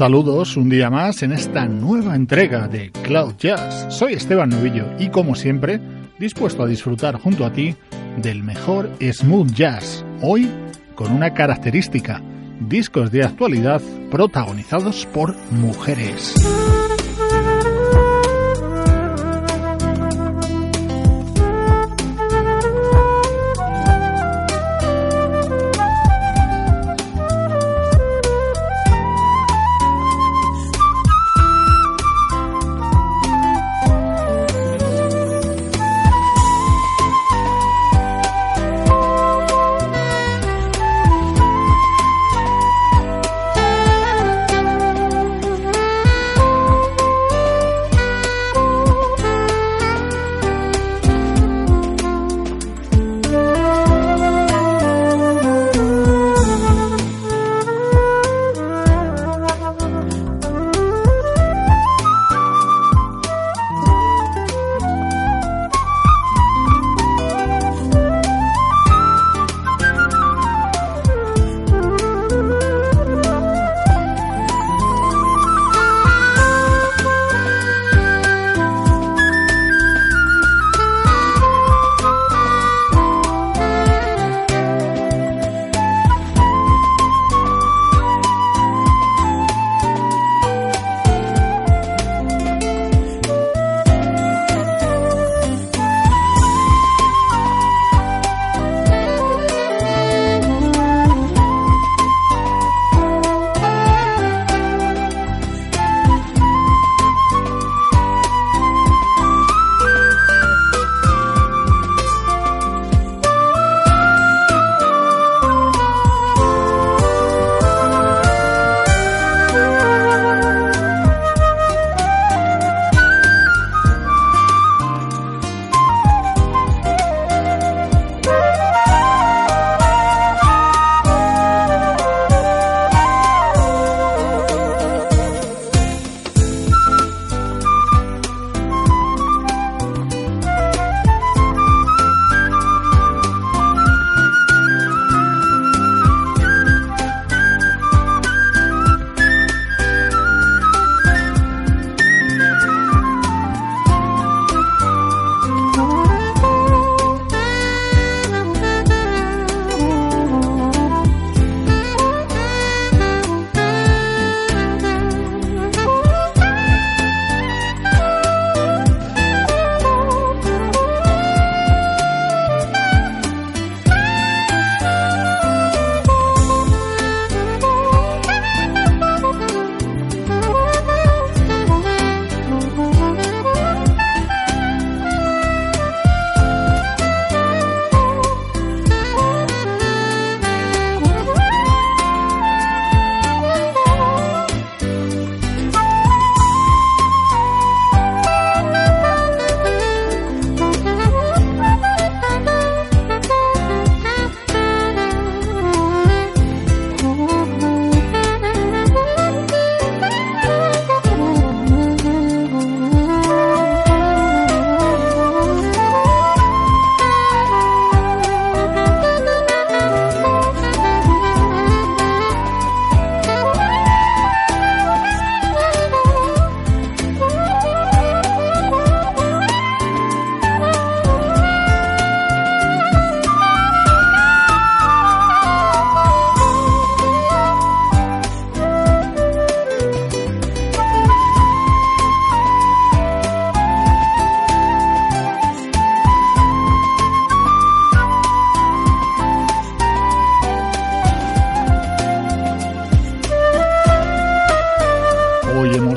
Saludos un día más en esta nueva entrega de Cloud Jazz. Soy Esteban Novillo y como siempre, dispuesto a disfrutar junto a ti del mejor smooth jazz. Hoy con una característica, discos de actualidad protagonizados por mujeres.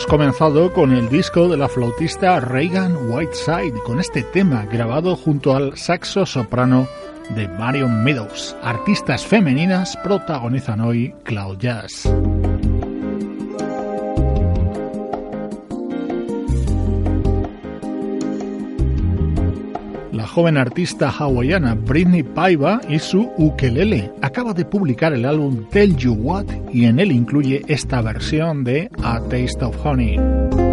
Comenzado con el disco de la flautista Reagan Whiteside, con este tema grabado junto al saxo soprano de Marion Meadows. Artistas femeninas protagonizan hoy Cloud Jazz. joven artista hawaiana Britney Paiva y su ukelele. Acaba de publicar el álbum Tell You What y en él incluye esta versión de A Taste of Honey.